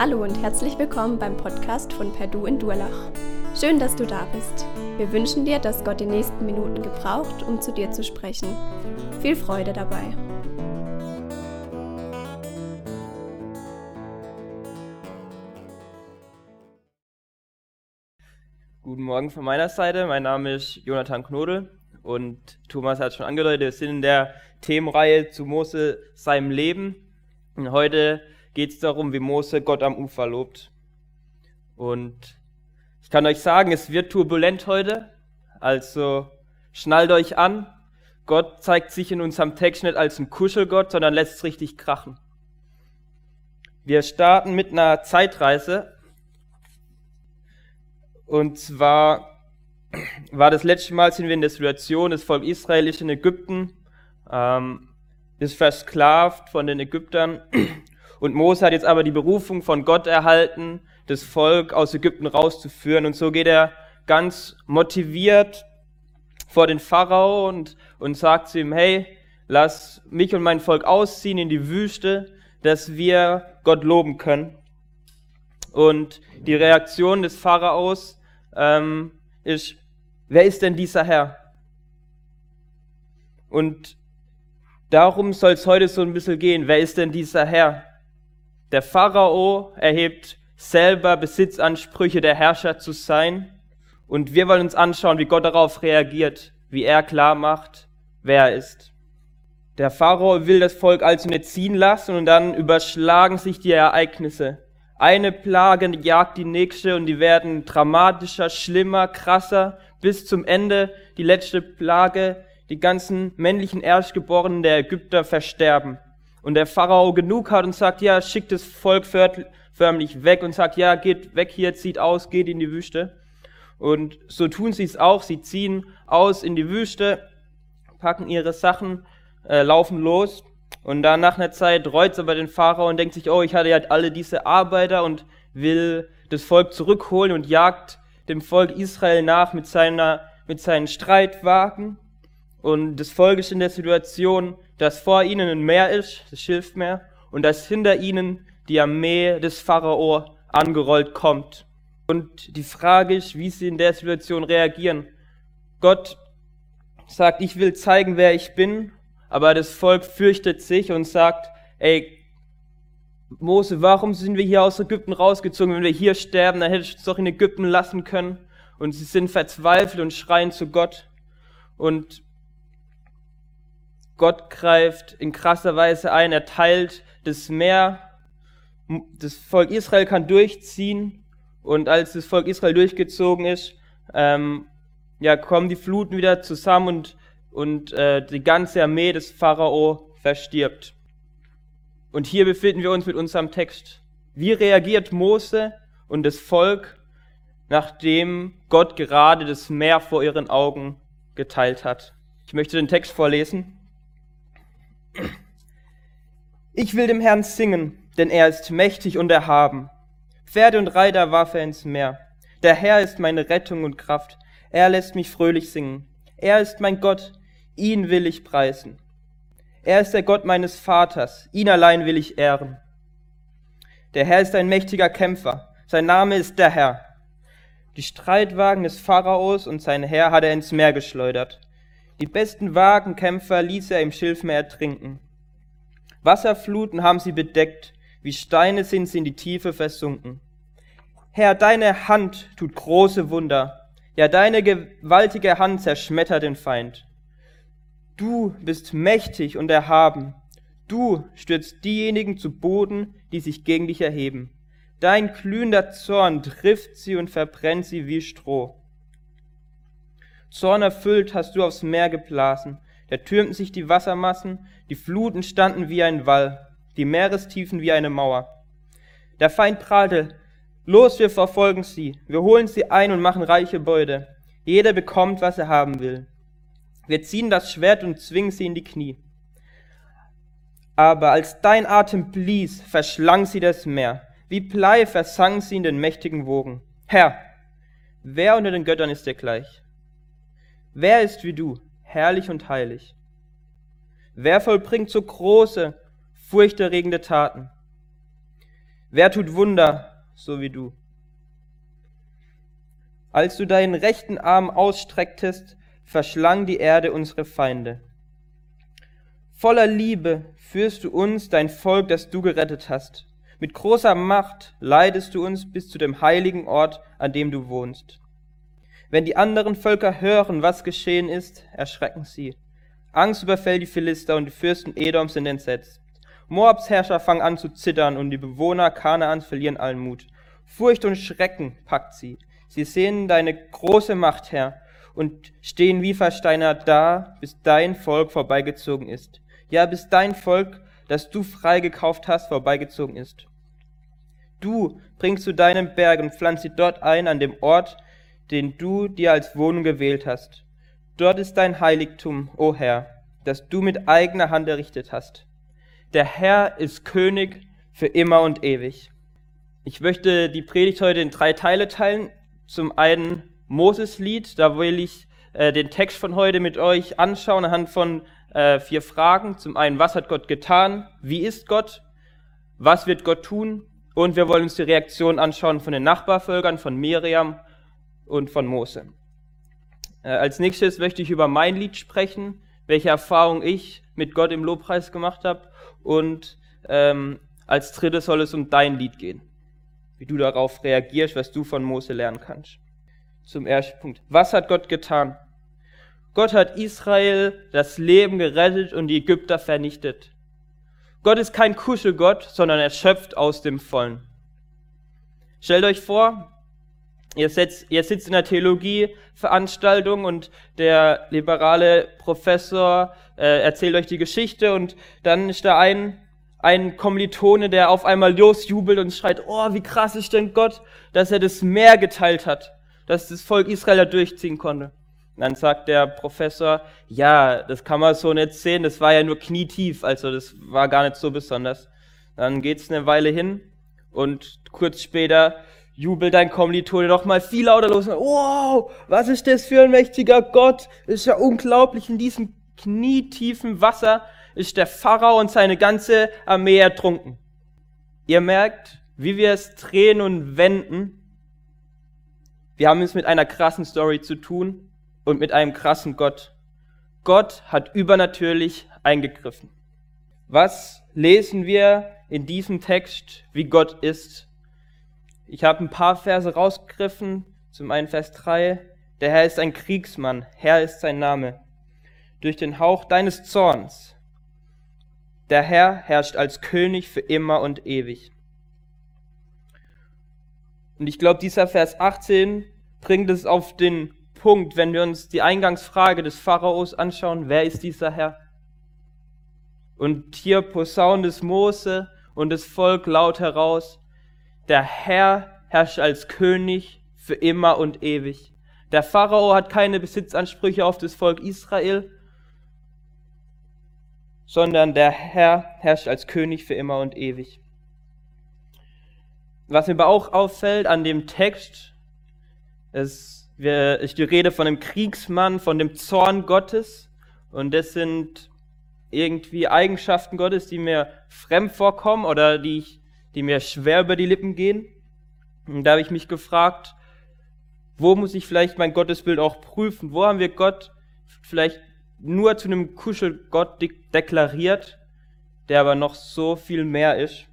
Hallo und herzlich willkommen beim Podcast von Perdu in Durlach. Schön, dass du da bist. Wir wünschen dir, dass Gott die nächsten Minuten gebraucht, um zu dir zu sprechen. Viel Freude dabei. Guten Morgen von meiner Seite. Mein Name ist Jonathan Knodel und Thomas hat schon angedeutet, wir sind in der Themenreihe zu Mose seinem Leben. Und heute geht es darum, wie Mose Gott am Ufer lobt. Und ich kann euch sagen, es wird turbulent heute. Also schnallt euch an. Gott zeigt sich in unserem Text nicht als ein Kuschelgott, sondern lässt es richtig krachen. Wir starten mit einer Zeitreise. Und zwar war das letzte Mal sind wir in der Situation, das Volk Israel ist in Ägypten, ähm, ist versklavt von den Ägyptern und Mose hat jetzt aber die Berufung von Gott erhalten, das Volk aus Ägypten rauszuführen. Und so geht er ganz motiviert vor den Pharao und, und sagt zu ihm, hey, lass mich und mein Volk ausziehen in die Wüste, dass wir Gott loben können. Und die Reaktion des Pharaos ähm, ist, wer ist denn dieser Herr? Und darum soll es heute so ein bisschen gehen. Wer ist denn dieser Herr? Der Pharao erhebt selber Besitzansprüche, der Herrscher zu sein. Und wir wollen uns anschauen, wie Gott darauf reagiert, wie er klar macht, wer er ist. Der Pharao will das Volk also nicht ziehen lassen und dann überschlagen sich die Ereignisse. Eine Plage jagt die nächste und die werden dramatischer, schlimmer, krasser, bis zum Ende die letzte Plage, die ganzen männlichen Erstgeborenen der Ägypter versterben und der Pharao genug hat und sagt, ja, schickt das Volk förmlich weg und sagt, ja, geht weg hier, zieht aus, geht in die Wüste. Und so tun sie es auch, sie ziehen aus in die Wüste, packen ihre Sachen, äh, laufen los und dann nach einer Zeit reut es aber den Pharao und denkt sich, oh, ich hatte ja alle diese Arbeiter und will das Volk zurückholen und jagt dem Volk Israel nach mit, seiner, mit seinen Streitwagen. Und das Volk ist in der Situation, dass vor ihnen ein Meer ist, das Schilfmeer, und dass hinter ihnen die Armee des Pharao angerollt kommt. Und die Frage ist, wie sie in der Situation reagieren. Gott sagt, ich will zeigen, wer ich bin, aber das Volk fürchtet sich und sagt, ey, Mose, warum sind wir hier aus Ägypten rausgezogen? Wenn wir hier sterben, dann hättest du es doch in Ägypten lassen können. Und sie sind verzweifelt und schreien zu Gott. Und Gott greift in krasser Weise ein, er teilt das Meer, das Volk Israel kann durchziehen und als das Volk Israel durchgezogen ist, ähm, ja, kommen die Fluten wieder zusammen und, und äh, die ganze Armee des Pharao verstirbt. Und hier befinden wir uns mit unserem Text. Wie reagiert Mose und das Volk, nachdem Gott gerade das Meer vor ihren Augen geteilt hat? Ich möchte den Text vorlesen. Ich will dem Herrn singen, denn er ist mächtig und erhaben. Pferde und Reiter warf er ins Meer. Der Herr ist meine Rettung und Kraft. Er lässt mich fröhlich singen. Er ist mein Gott, ihn will ich preisen. Er ist der Gott meines Vaters, ihn allein will ich ehren. Der Herr ist ein mächtiger Kämpfer, sein Name ist der Herr. Die Streitwagen des Pharaos und sein Herr hat er ins Meer geschleudert. Die besten Wagenkämpfer ließ er im Schilfmeer ertrinken. Wasserfluten haben sie bedeckt, wie Steine sind sie in die Tiefe versunken. Herr, deine Hand tut große Wunder, ja deine gewaltige Hand zerschmettert den Feind. Du bist mächtig und erhaben, du stürzt diejenigen zu Boden, die sich gegen dich erheben. Dein glühender Zorn trifft sie und verbrennt sie wie Stroh. Zorn erfüllt hast du aufs Meer geblasen, da türmten sich die Wassermassen, die Fluten standen wie ein Wall, die Meerestiefen wie eine Mauer. Der Feind prahlte, los, wir verfolgen sie, wir holen sie ein und machen reiche Beute. Jeder bekommt, was er haben will. Wir ziehen das Schwert und zwingen sie in die Knie. Aber als dein Atem blies, verschlang sie das Meer. Wie Blei versank sie in den mächtigen Wogen. Herr, wer unter den Göttern ist dir gleich? Wer ist wie du, herrlich und heilig? Wer vollbringt so große, furchterregende Taten? Wer tut Wunder, so wie du? Als du deinen rechten Arm ausstrecktest, verschlang die Erde unsere Feinde. Voller Liebe führst du uns, dein Volk, das du gerettet hast. Mit großer Macht leidest du uns bis zu dem heiligen Ort, an dem du wohnst. Wenn die anderen Völker hören, was geschehen ist, erschrecken sie. Angst überfällt die Philister und die Fürsten Edoms sind entsetzt. Moabs Herrscher fangen an zu zittern und die Bewohner Kanaans verlieren allen Mut. Furcht und Schrecken packt sie. Sie sehen deine große Macht, Herr, und stehen wie versteinert da, bis dein Volk vorbeigezogen ist. Ja, bis dein Volk, das du freigekauft hast, vorbeigezogen ist. Du bringst zu deinem Berg und pflanzt sie dort ein, an dem Ort, den du dir als Wohnung gewählt hast. Dort ist dein Heiligtum, o Herr, das du mit eigener Hand errichtet hast. Der Herr ist König für immer und ewig. Ich möchte die Predigt heute in drei Teile teilen. Zum einen Moses-Lied, da will ich äh, den Text von heute mit euch anschauen anhand von äh, vier Fragen. Zum einen, was hat Gott getan? Wie ist Gott? Was wird Gott tun? Und wir wollen uns die Reaktion anschauen von den Nachbarvölkern, von Miriam und von Mose. Äh, als nächstes möchte ich über mein Lied sprechen, welche Erfahrung ich mit Gott im Lobpreis gemacht habe. Und ähm, als drittes soll es um dein Lied gehen wie du darauf reagierst, was du von Mose lernen kannst. Zum ersten Punkt. Was hat Gott getan? Gott hat Israel das Leben gerettet und die Ägypter vernichtet. Gott ist kein Kuschelgott, sondern er schöpft aus dem Vollen. Stellt euch vor, ihr, setzt, ihr sitzt in der Theologieveranstaltung und der liberale Professor äh, erzählt euch die Geschichte und dann ist da ein ein Kommilitone, der auf einmal losjubelt und schreit, oh, wie krass ist denn Gott, dass er das Meer geteilt hat, dass das Volk Israel da durchziehen konnte. Und dann sagt der Professor, ja, das kann man so nicht sehen, das war ja nur knietief, also das war gar nicht so besonders. Dann geht's eine Weile hin und kurz später jubelt dein Kommilitone noch mal viel lauter los. Wow, was ist das für ein mächtiger Gott? ist ja unglaublich in diesem knietiefen Wasser ist der Pharao und seine ganze Armee ertrunken. Ihr merkt, wie wir es drehen und wenden. Wir haben es mit einer krassen Story zu tun und mit einem krassen Gott. Gott hat übernatürlich eingegriffen. Was lesen wir in diesem Text, wie Gott ist? Ich habe ein paar Verse rausgegriffen. Zum einen Vers 3. Der Herr ist ein Kriegsmann, Herr ist sein Name. Durch den Hauch deines Zorns der Herr herrscht als König für immer und ewig. Und ich glaube, dieser Vers 18 bringt es auf den Punkt, wenn wir uns die Eingangsfrage des Pharaos anschauen, wer ist dieser Herr? Und hier posaunt es Mose und das Volk laut heraus, der Herr herrscht als König für immer und ewig. Der Pharao hat keine Besitzansprüche auf das Volk Israel, sondern der Herr herrscht als König für immer und ewig. Was mir aber auch auffällt an dem Text, ist, ist die Rede von einem Kriegsmann, von dem Zorn Gottes. Und das sind irgendwie Eigenschaften Gottes, die mir fremd vorkommen oder die, die mir schwer über die Lippen gehen. Und da habe ich mich gefragt, wo muss ich vielleicht mein Gottesbild auch prüfen? Wo haben wir Gott vielleicht nur zu einem Kuschelgott deklariert, der aber noch so viel mehr ist?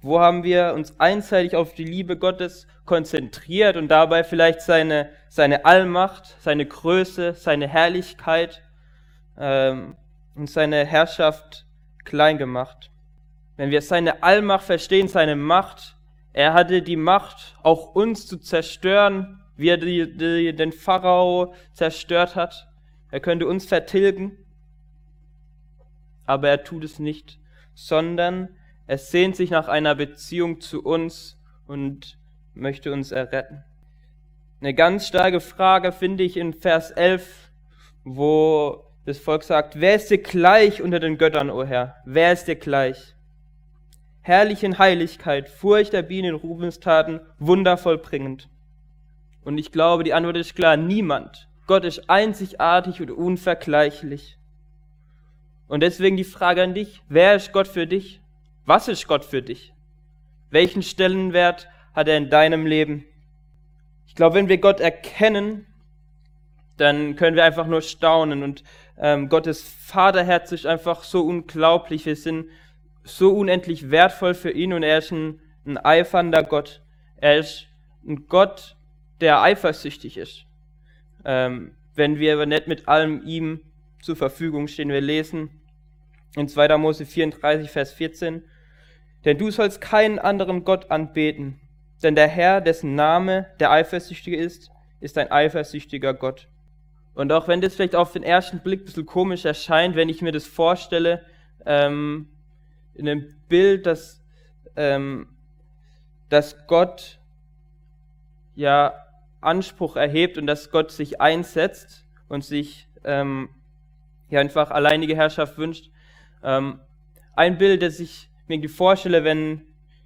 Wo haben wir uns einseitig auf die Liebe Gottes konzentriert und dabei vielleicht seine, seine Allmacht, seine Größe, seine Herrlichkeit ähm, und seine Herrschaft klein gemacht? Wenn wir seine Allmacht verstehen, seine Macht, er hatte die Macht, auch uns zu zerstören, wie er die, die, den Pharao zerstört hat. Er könnte uns vertilgen, aber er tut es nicht, sondern er sehnt sich nach einer Beziehung zu uns und möchte uns erretten. Eine ganz starke Frage finde ich in Vers 11, wo das Volk sagt, wer ist dir gleich unter den Göttern, o Herr? Wer ist dir gleich? Herrlich in Heiligkeit, Furcht der Bienen, Rubenstaten, wundervoll bringend. Und ich glaube, die Antwort ist klar, niemand. Gott ist einzigartig und unvergleichlich. Und deswegen die Frage an dich, wer ist Gott für dich? Was ist Gott für dich? Welchen Stellenwert hat er in deinem Leben? Ich glaube, wenn wir Gott erkennen, dann können wir einfach nur staunen. Und ähm, Gottes Vaterherz ist einfach so unglaublich. Wir sind so unendlich wertvoll für ihn und er ist ein, ein eifernder Gott. Er ist ein Gott, der eifersüchtig ist. Ähm, wenn wir aber nicht mit allem ihm zur Verfügung stehen. Wir lesen in 2. Mose 34, Vers 14. Denn du sollst keinen anderen Gott anbeten, denn der Herr, dessen Name der Eifersüchtige ist, ist ein eifersüchtiger Gott. Und auch wenn das vielleicht auf den ersten Blick ein bisschen komisch erscheint, wenn ich mir das vorstelle, ähm, in einem Bild, dass, ähm, dass Gott ja Anspruch erhebt und dass Gott sich einsetzt und sich ähm, ja einfach alleinige Herrschaft wünscht. Ähm, ein Bild, das ich mir vorstelle, wenn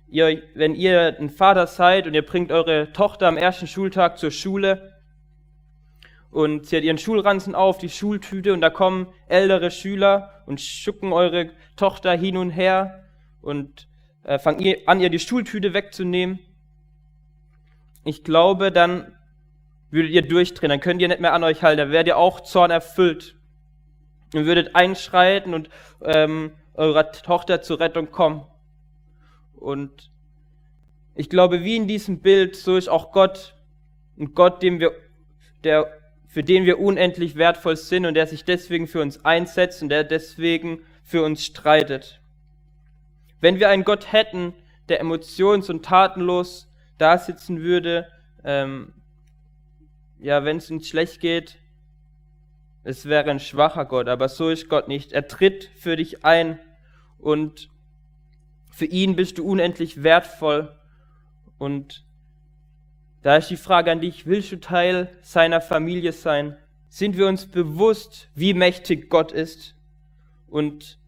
ihr, wenn ihr ein Vater seid und ihr bringt eure Tochter am ersten Schultag zur Schule und sie hat ihren Schulranzen auf, die Schultüte und da kommen ältere Schüler und schucken eure Tochter hin und her und äh, fangen an, ihr die Schultüte wegzunehmen. Ich glaube, dann würdet ihr durchdrehen, dann könnt ihr nicht mehr an euch halten, dann werdet ihr auch Zorn erfüllt und würdet einschreiten und ähm, eurer Tochter zur Rettung kommen. Und ich glaube, wie in diesem Bild, so ist auch Gott ein Gott, dem wir, der für den wir unendlich wertvoll sind und der sich deswegen für uns einsetzt und der deswegen für uns streitet. Wenn wir einen Gott hätten, der emotions- und tatenlos da sitzen würde, ähm, ja, wenn es uns schlecht geht, es wäre ein schwacher Gott, aber so ist Gott nicht. Er tritt für dich ein und für ihn bist du unendlich wertvoll und da ist die Frage an dich, willst du Teil seiner Familie sein? Sind wir uns bewusst, wie mächtig Gott ist? Und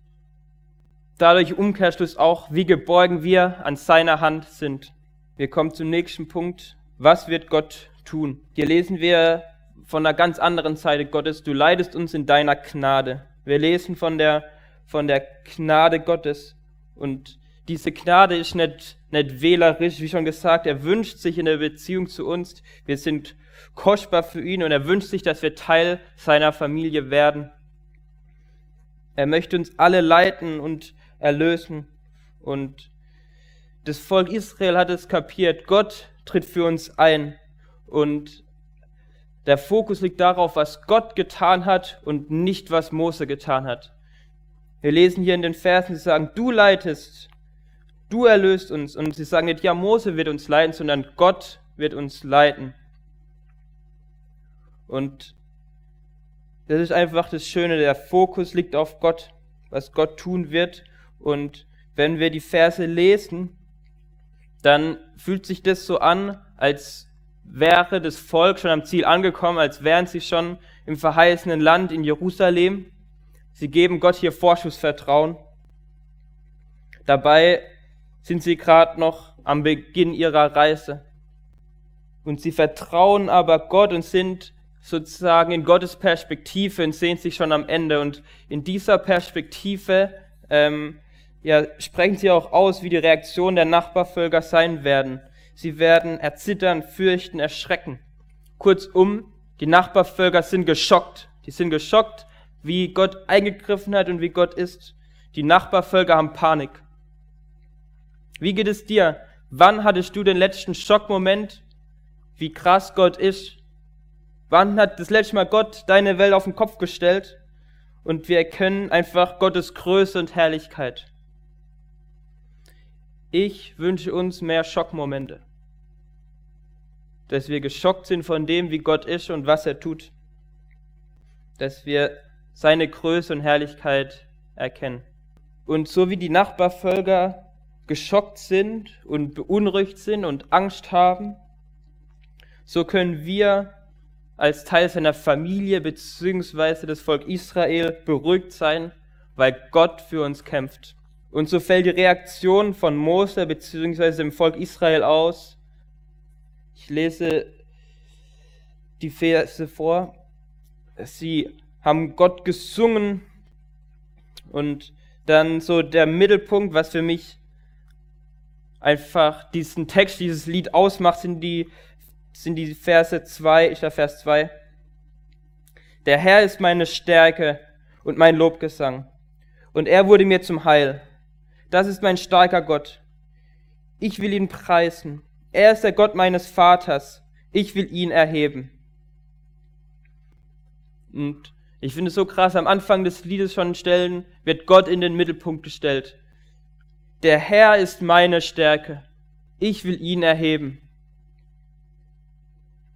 dadurch Umkehrschluss auch, wie geborgen wir an seiner Hand sind. Wir kommen zum nächsten Punkt. Was wird Gott tun? Hier lesen wir von einer ganz anderen Seite Gottes. Du leidest uns in deiner Gnade. Wir lesen von der, von der Gnade Gottes. Und diese Gnade ist nicht, nicht wählerisch, wie schon gesagt. Er wünscht sich in der Beziehung zu uns. Wir sind kostbar für ihn und er wünscht sich, dass wir Teil seiner Familie werden. Er möchte uns alle leiten und erlösen. Und das Volk Israel hat es kapiert. Gott tritt für uns ein. Und der Fokus liegt darauf, was Gott getan hat und nicht, was Mose getan hat. Wir lesen hier in den Versen, sie sagen, du leitest du erlöst uns. Und sie sagen nicht, ja, Mose wird uns leiten, sondern Gott wird uns leiten. Und das ist einfach das Schöne, der Fokus liegt auf Gott, was Gott tun wird. Und wenn wir die Verse lesen, dann fühlt sich das so an, als wäre das Volk schon am Ziel angekommen, als wären sie schon im verheißenen Land in Jerusalem. Sie geben Gott hier Vorschussvertrauen. Dabei sind sie gerade noch am Beginn ihrer Reise. Und sie vertrauen aber Gott und sind sozusagen in Gottes Perspektive und sehen sich schon am Ende. Und in dieser Perspektive ähm, ja, sprechen sie auch aus, wie die Reaktion der Nachbarvölker sein werden. Sie werden erzittern, fürchten, erschrecken. Kurzum, die Nachbarvölker sind geschockt. Die sind geschockt, wie Gott eingegriffen hat und wie Gott ist. Die Nachbarvölker haben Panik. Wie geht es dir? Wann hattest du den letzten Schockmoment, wie krass Gott ist? Wann hat das letzte Mal Gott deine Welt auf den Kopf gestellt? Und wir erkennen einfach Gottes Größe und Herrlichkeit. Ich wünsche uns mehr Schockmomente. Dass wir geschockt sind von dem, wie Gott ist und was er tut. Dass wir seine Größe und Herrlichkeit erkennen. Und so wie die Nachbarvölker geschockt sind und beunruhigt sind und Angst haben, so können wir als Teil seiner Familie bzw. des Volk Israel beruhigt sein, weil Gott für uns kämpft. Und so fällt die Reaktion von Mose bzw. dem Volk Israel aus. Ich lese die Verse vor. Sie haben Gott gesungen und dann so der Mittelpunkt, was für mich einfach diesen Text, dieses Lied ausmacht, sind die, sind die Verse 2, ich glaube Vers 2. Der Herr ist meine Stärke und mein Lobgesang. Und er wurde mir zum Heil. Das ist mein starker Gott. Ich will ihn preisen. Er ist der Gott meines Vaters. Ich will ihn erheben. Und ich finde es so krass, am Anfang des Liedes schon stellen, wird Gott in den Mittelpunkt gestellt. Der Herr ist meine Stärke. Ich will ihn erheben.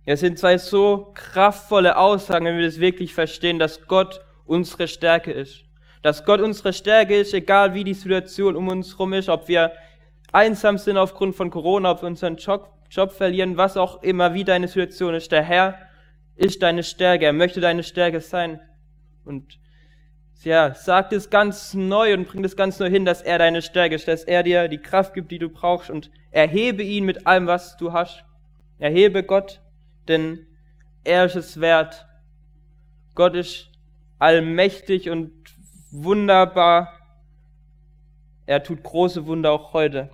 Es sind zwei so kraftvolle Aussagen, wenn wir das wirklich verstehen, dass Gott unsere Stärke ist. Dass Gott unsere Stärke ist, egal wie die Situation um uns herum ist, ob wir einsam sind aufgrund von Corona, ob wir unseren Job, Job verlieren, was auch immer, wie deine Situation ist. Der Herr ist deine Stärke, er möchte deine Stärke sein. Und ja, sagt es ganz neu und bringt es ganz neu hin, dass er deine Stärke ist, dass er dir die Kraft gibt, die du brauchst und erhebe ihn mit allem, was du hast. Erhebe Gott, denn er ist es wert. Gott ist allmächtig und wunderbar. Er tut große Wunder auch heute.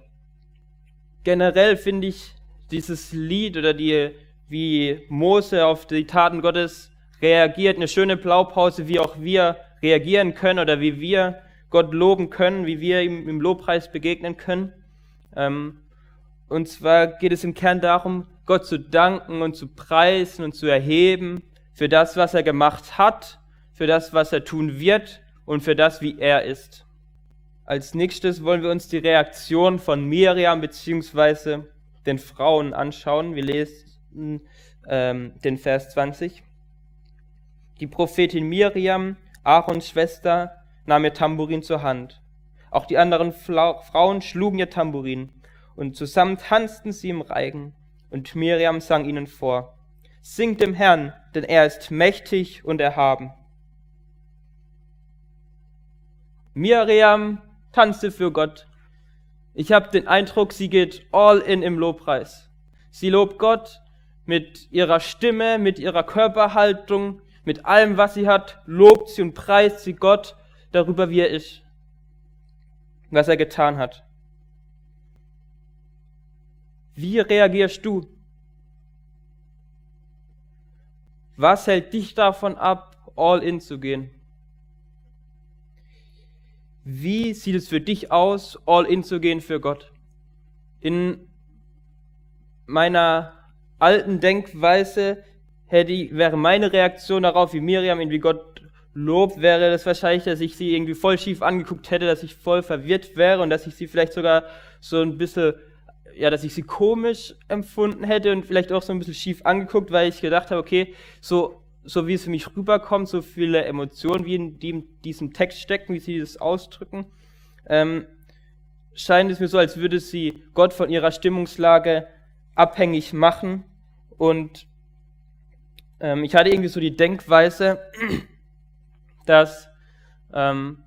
Generell finde ich dieses Lied oder die, wie Mose auf die Taten Gottes reagiert, eine schöne Blaupause, wie auch wir reagieren können oder wie wir Gott loben können, wie wir ihm im Lobpreis begegnen können. Ähm, und zwar geht es im Kern darum, Gott zu danken und zu preisen und zu erheben für das, was er gemacht hat, für das, was er tun wird und für das, wie er ist. Als nächstes wollen wir uns die Reaktion von Miriam bzw. den Frauen anschauen. Wir lesen ähm, den Vers 20. Die Prophetin Miriam, Aarons Schwester, nahm ihr Tambourin zur Hand. Auch die anderen Frauen schlugen ihr Tambourin, und zusammen tanzten sie im Reigen, und Miriam sang ihnen vor. Singt dem Herrn, denn er ist mächtig und erhaben. Miriam tanzte für Gott. Ich habe den Eindruck, sie geht all in im Lobpreis. Sie lobt Gott mit ihrer Stimme, mit ihrer Körperhaltung, mit allem, was sie hat, lobt sie und preist sie Gott darüber, wie er ist, was er getan hat. Wie reagierst du? Was hält dich davon ab, all in zu gehen? Wie sieht es für dich aus, all in zu gehen für Gott? In meiner alten Denkweise hätte, wäre meine Reaktion darauf, wie Miriam ihn wie Gott lobt, wäre das wahrscheinlich, dass ich sie irgendwie voll schief angeguckt hätte, dass ich voll verwirrt wäre und dass ich sie vielleicht sogar so ein bisschen, ja, dass ich sie komisch empfunden hätte und vielleicht auch so ein bisschen schief angeguckt, weil ich gedacht habe, okay, so, so wie es für mich rüberkommt, so viele Emotionen, wie in, die diesem Text stecken, wie sie das ausdrücken, ähm, scheint es mir so, als würde sie Gott von ihrer Stimmungslage abhängig machen und ähm, ich hatte irgendwie so die Denkweise, dass ähm,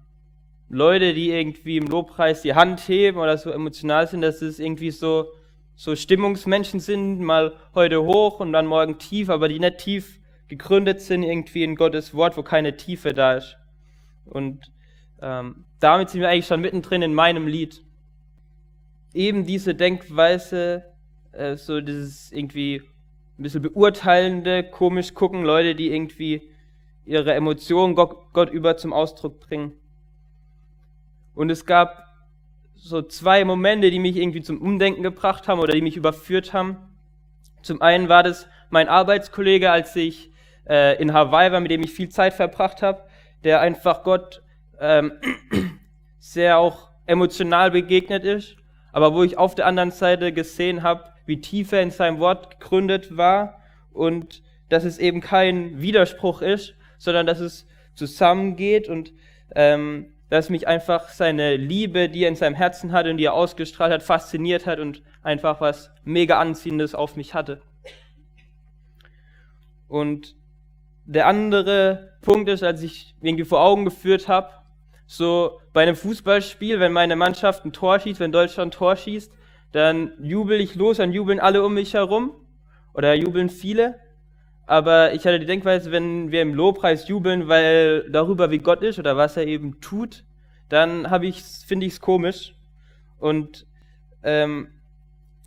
Leute, die irgendwie im Lobpreis die Hand heben oder so emotional sind, dass es irgendwie so, so Stimmungsmenschen sind, mal heute hoch und dann morgen tief, aber die nicht tief gegründet sind irgendwie in Gottes Wort, wo keine Tiefe da ist. Und ähm, damit sind wir eigentlich schon mittendrin in meinem Lied. Eben diese Denkweise, äh, so dieses irgendwie ein bisschen beurteilende, komisch gucken, Leute, die irgendwie ihre Emotionen Gott, Gott über zum Ausdruck bringen. Und es gab so zwei Momente, die mich irgendwie zum Umdenken gebracht haben oder die mich überführt haben. Zum einen war das mein Arbeitskollege, als ich äh, in Hawaii war, mit dem ich viel Zeit verbracht habe, der einfach Gott ähm, sehr auch emotional begegnet ist, aber wo ich auf der anderen Seite gesehen habe, wie tief er in seinem Wort gegründet war und dass es eben kein Widerspruch ist, sondern dass es zusammengeht und ähm, dass mich einfach seine Liebe, die er in seinem Herzen hatte und die er ausgestrahlt hat, fasziniert hat und einfach was mega Anziehendes auf mich hatte. Und der andere Punkt ist, als ich irgendwie vor Augen geführt habe, so bei einem Fußballspiel, wenn meine Mannschaft ein Tor schießt, wenn Deutschland ein Tor schießt, dann jubel ich los, dann jubeln alle um mich herum oder jubeln viele. Aber ich hatte die Denkweise, wenn wir im Lobpreis jubeln, weil darüber wie Gott ist oder was er eben tut, dann habe finde ich es komisch. Und ähm,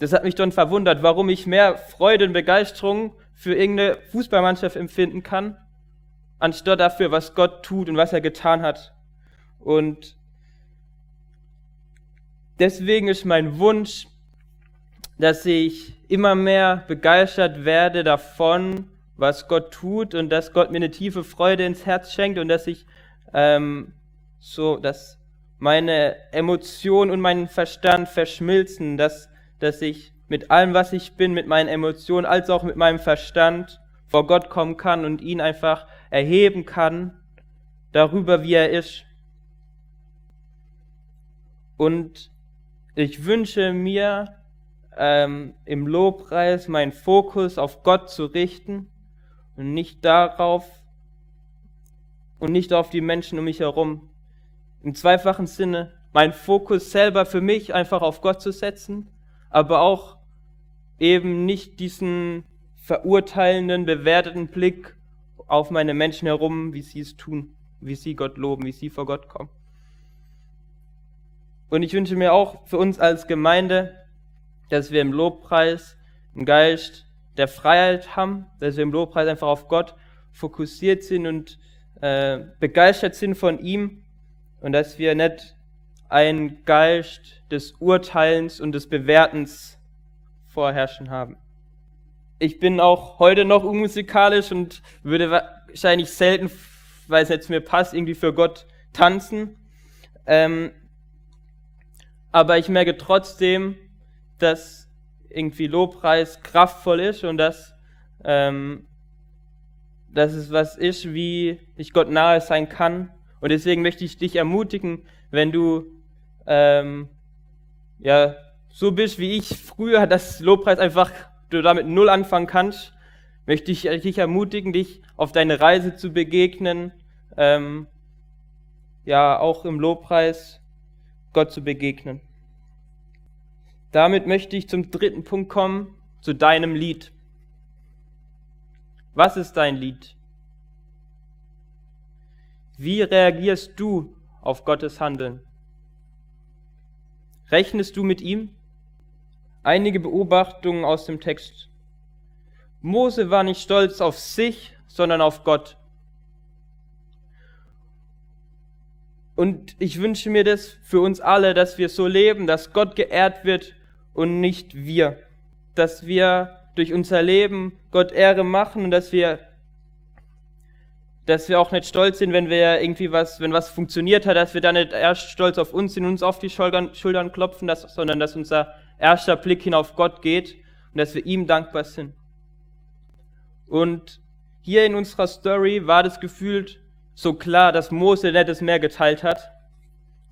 Das hat mich dann verwundert, warum ich mehr Freude und Begeisterung für irgendeine Fußballmannschaft empfinden kann, anstatt dafür, was Gott tut und was er getan hat. Und deswegen ist mein Wunsch, dass ich immer mehr begeistert werde davon, was Gott tut und dass Gott mir eine tiefe Freude ins Herz schenkt und dass ich ähm, so, dass meine Emotionen und mein Verstand verschmilzen, dass, dass ich mit allem, was ich bin, mit meinen Emotionen als auch mit meinem Verstand vor Gott kommen kann und ihn einfach erheben kann darüber, wie er ist. Und ich wünsche mir, ähm, im Lobpreis meinen Fokus auf Gott zu richten und nicht darauf und nicht auf die Menschen um mich herum. Im zweifachen Sinne, meinen Fokus selber für mich einfach auf Gott zu setzen, aber auch eben nicht diesen verurteilenden, bewerteten Blick auf meine Menschen herum, wie sie es tun, wie sie Gott loben, wie sie vor Gott kommen. Und ich wünsche mir auch für uns als Gemeinde, dass wir im Lobpreis einen Geist der Freiheit haben, dass wir im Lobpreis einfach auf Gott fokussiert sind und äh, begeistert sind von ihm und dass wir nicht einen Geist des Urteilens und des Bewertens vorherrschen haben. Ich bin auch heute noch unmusikalisch und würde wahrscheinlich selten, weil es zu mir passt, irgendwie für Gott tanzen. Ähm, aber ich merke trotzdem, dass irgendwie Lobpreis kraftvoll ist und dass, ähm, dass es was ist, wie ich Gott nahe sein kann. Und deswegen möchte ich dich ermutigen, wenn du ähm, ja so bist wie ich früher, dass Lobpreis einfach du damit null anfangen kannst, möchte ich dich ermutigen, dich auf deine Reise zu begegnen, ähm, ja auch im Lobpreis Gott zu begegnen. Damit möchte ich zum dritten Punkt kommen, zu deinem Lied. Was ist dein Lied? Wie reagierst du auf Gottes Handeln? Rechnest du mit ihm? Einige Beobachtungen aus dem Text. Mose war nicht stolz auf sich, sondern auf Gott. Und ich wünsche mir das für uns alle, dass wir so leben, dass Gott geehrt wird und nicht wir. Dass wir durch unser Leben Gott Ehre machen und dass wir, dass wir auch nicht stolz sind, wenn wir irgendwie was, wenn was funktioniert hat, dass wir dann nicht erst stolz auf uns sind und uns auf die Schultern, Schultern klopfen, dass, sondern dass unser erster Blick hin auf Gott geht und dass wir ihm dankbar sind. Und hier in unserer Story war das gefühlt so klar, dass Mose nicht das Meer geteilt hat.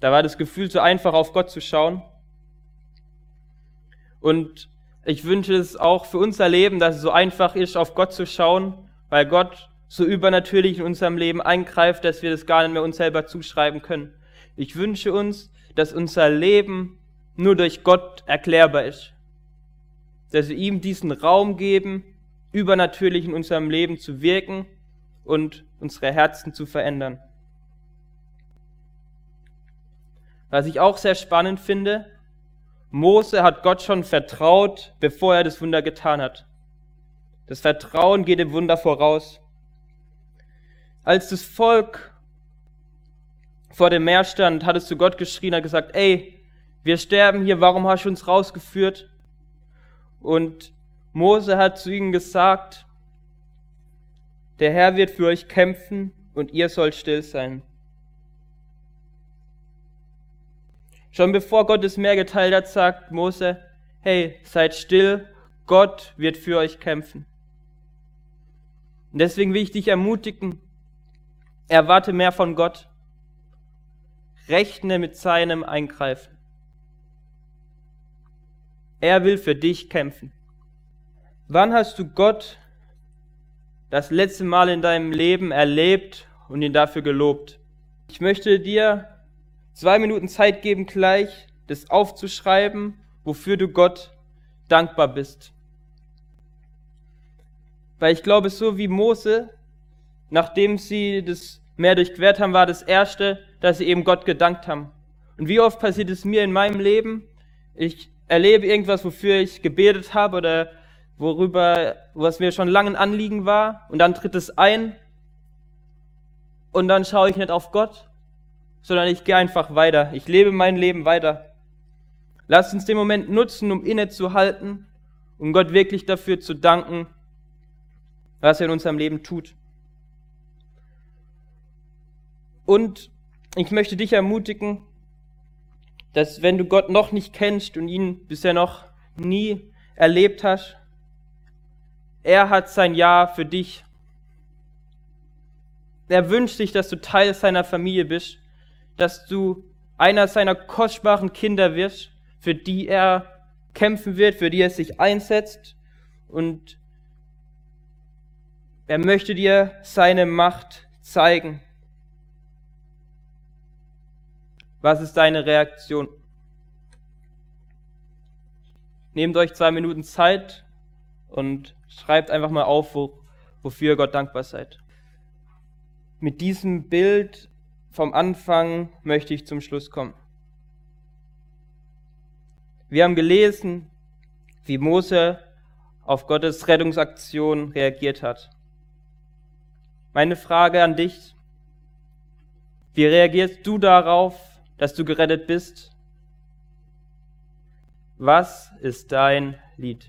Da war das Gefühl so einfach auf Gott zu schauen. Und ich wünsche es auch für unser Leben, dass es so einfach ist, auf Gott zu schauen, weil Gott so übernatürlich in unserem Leben eingreift, dass wir das gar nicht mehr uns selber zuschreiben können. Ich wünsche uns, dass unser Leben nur durch Gott erklärbar ist. Dass wir ihm diesen Raum geben, übernatürlich in unserem Leben zu wirken und unsere Herzen zu verändern. Was ich auch sehr spannend finde, Mose hat Gott schon vertraut, bevor er das Wunder getan hat. Das Vertrauen geht dem Wunder voraus. Als das Volk vor dem Meer stand, hat es zu Gott geschrien, hat gesagt, ey, wir sterben hier, warum hast du uns rausgeführt? Und Mose hat zu ihnen gesagt, der Herr wird für euch kämpfen und ihr sollt still sein. Schon bevor Gott das Meer geteilt hat, sagt Mose, hey, seid still, Gott wird für euch kämpfen. Und deswegen will ich dich ermutigen, erwarte mehr von Gott, rechne mit seinem Eingreifen. Er will für dich kämpfen. Wann hast du Gott das letzte Mal in deinem Leben erlebt und ihn dafür gelobt? Ich möchte dir zwei Minuten Zeit geben, gleich das aufzuschreiben, wofür du Gott dankbar bist. Weil ich glaube, so wie Mose, nachdem sie das Meer durchquert haben, war das Erste, dass sie eben Gott gedankt haben. Und wie oft passiert es mir in meinem Leben? Ich erlebe irgendwas, wofür ich gebetet habe oder worüber, was mir schon lange ein Anliegen war, und dann tritt es ein, und dann schaue ich nicht auf Gott, sondern ich gehe einfach weiter. Ich lebe mein Leben weiter. Lasst uns den Moment nutzen, um innezuhalten, um Gott wirklich dafür zu danken, was er in unserem Leben tut. Und ich möchte dich ermutigen, dass wenn du Gott noch nicht kennst und ihn bisher noch nie erlebt hast, er hat sein Ja für dich. Er wünscht sich, dass du Teil seiner Familie bist, dass du einer seiner kostbaren Kinder wirst, für die er kämpfen wird, für die er sich einsetzt und er möchte dir seine Macht zeigen. Was ist deine Reaktion? Nehmt euch zwei Minuten Zeit und schreibt einfach mal auf, wo, wofür ihr Gott dankbar seid. Mit diesem Bild vom Anfang möchte ich zum Schluss kommen. Wir haben gelesen, wie Mose auf Gottes Rettungsaktion reagiert hat. Meine Frage an dich, wie reagierst du darauf, dass du gerettet bist? Was ist dein Lied?